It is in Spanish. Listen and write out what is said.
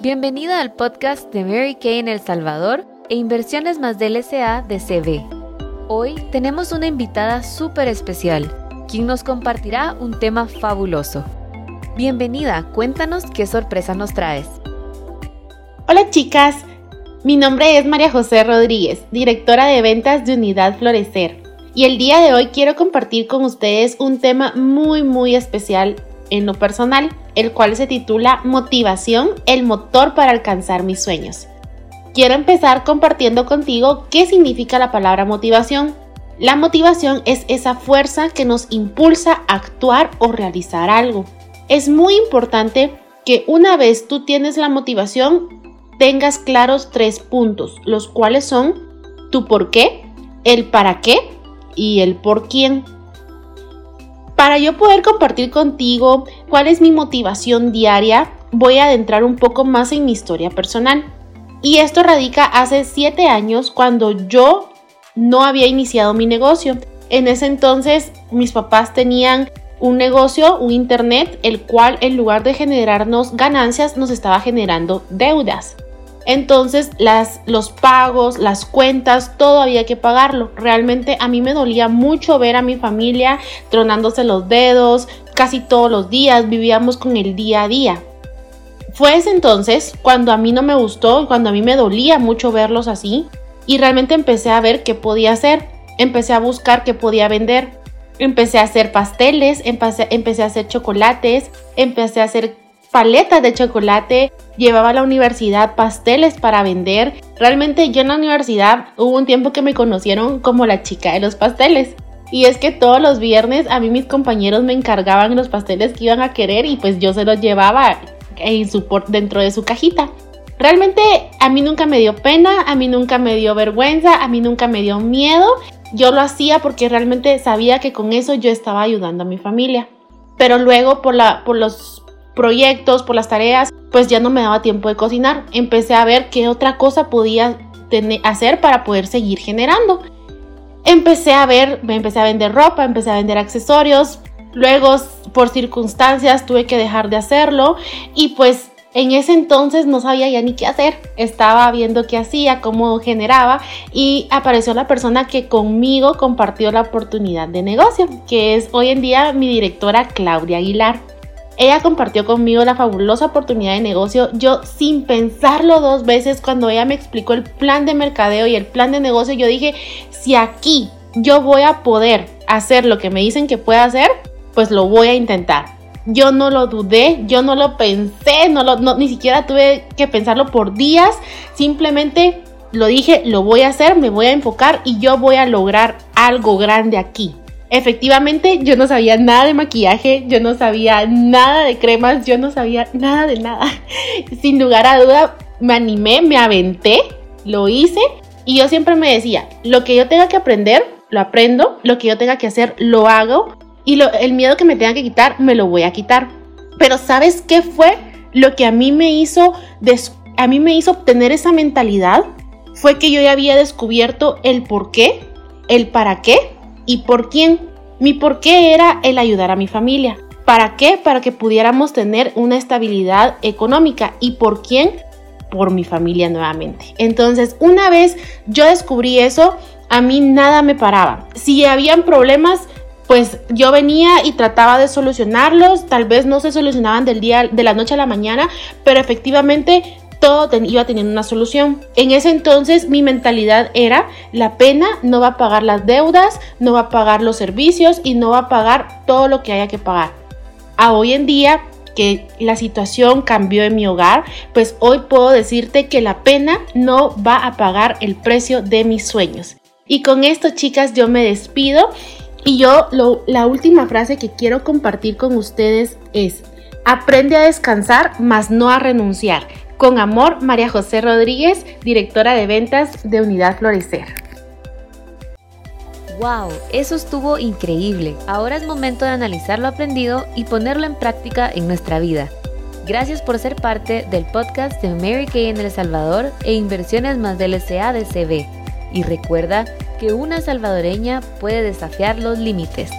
Bienvenida al podcast de Mary Kay en El Salvador e Inversiones más del SA de CB. Hoy tenemos una invitada súper especial, quien nos compartirá un tema fabuloso. Bienvenida, cuéntanos qué sorpresa nos traes. Hola chicas, mi nombre es María José Rodríguez, directora de ventas de Unidad Florecer. Y el día de hoy quiero compartir con ustedes un tema muy muy especial en lo personal, el cual se titula Motivación, el motor para alcanzar mis sueños. Quiero empezar compartiendo contigo qué significa la palabra motivación. La motivación es esa fuerza que nos impulsa a actuar o realizar algo. Es muy importante que una vez tú tienes la motivación, tengas claros tres puntos, los cuales son tu por qué, el para qué y el por quién. Para yo poder compartir contigo cuál es mi motivación diaria, voy a adentrar un poco más en mi historia personal. Y esto radica hace 7 años cuando yo no había iniciado mi negocio. En ese entonces mis papás tenían un negocio, un internet, el cual en lugar de generarnos ganancias nos estaba generando deudas. Entonces las, los pagos, las cuentas, todo había que pagarlo. Realmente a mí me dolía mucho ver a mi familia tronándose los dedos casi todos los días, vivíamos con el día a día. Fue ese entonces cuando a mí no me gustó, cuando a mí me dolía mucho verlos así y realmente empecé a ver qué podía hacer. Empecé a buscar qué podía vender. Empecé a hacer pasteles, empecé, empecé a hacer chocolates, empecé a hacer paletas de chocolate, llevaba a la universidad pasteles para vender. Realmente yo en la universidad hubo un tiempo que me conocieron como la chica de los pasteles. Y es que todos los viernes a mí mis compañeros me encargaban los pasteles que iban a querer y pues yo se los llevaba en su, dentro de su cajita. Realmente a mí nunca me dio pena, a mí nunca me dio vergüenza, a mí nunca me dio miedo. Yo lo hacía porque realmente sabía que con eso yo estaba ayudando a mi familia. Pero luego por, la, por los proyectos, por las tareas, pues ya no me daba tiempo de cocinar. Empecé a ver qué otra cosa podía hacer para poder seguir generando. Empecé a ver, me empecé a vender ropa, empecé a vender accesorios. Luego, por circunstancias, tuve que dejar de hacerlo y pues en ese entonces no sabía ya ni qué hacer. Estaba viendo qué hacía, cómo generaba y apareció la persona que conmigo compartió la oportunidad de negocio, que es hoy en día mi directora Claudia Aguilar. Ella compartió conmigo la fabulosa oportunidad de negocio. Yo sin pensarlo dos veces cuando ella me explicó el plan de mercadeo y el plan de negocio, yo dije, si aquí yo voy a poder hacer lo que me dicen que pueda hacer, pues lo voy a intentar. Yo no lo dudé, yo no lo pensé, no lo, ni siquiera tuve que pensarlo por días, simplemente lo dije, lo voy a hacer, me voy a enfocar y yo voy a lograr algo grande aquí. Efectivamente, yo no sabía nada de maquillaje, yo no sabía nada de cremas, yo no sabía nada de nada. Sin lugar a duda, me animé, me aventé, lo hice y yo siempre me decía, lo que yo tenga que aprender, lo aprendo, lo que yo tenga que hacer, lo hago y el miedo que me tenga que quitar, me lo voy a quitar. Pero ¿sabes qué fue lo que a mí me hizo, a mí me hizo obtener esa mentalidad? Fue que yo ya había descubierto el por qué, el para qué ¿Y por quién? Mi por qué era el ayudar a mi familia. ¿Para qué? Para que pudiéramos tener una estabilidad económica. ¿Y por quién? Por mi familia nuevamente. Entonces, una vez yo descubrí eso, a mí nada me paraba. Si habían problemas, pues yo venía y trataba de solucionarlos, tal vez no se solucionaban del día de la noche a la mañana, pero efectivamente todo iba teniendo una solución. En ese entonces mi mentalidad era, la pena no va a pagar las deudas, no va a pagar los servicios y no va a pagar todo lo que haya que pagar. A hoy en día que la situación cambió en mi hogar, pues hoy puedo decirte que la pena no va a pagar el precio de mis sueños. Y con esto, chicas, yo me despido. Y yo la última frase que quiero compartir con ustedes es, aprende a descansar, mas no a renunciar. Con amor, María José Rodríguez, directora de ventas de Unidad Florecer. ¡Wow! Eso estuvo increíble. Ahora es momento de analizar lo aprendido y ponerlo en práctica en nuestra vida. Gracias por ser parte del podcast de Mary Kay en El Salvador e Inversiones más del SA de CB. Y recuerda que una salvadoreña puede desafiar los límites.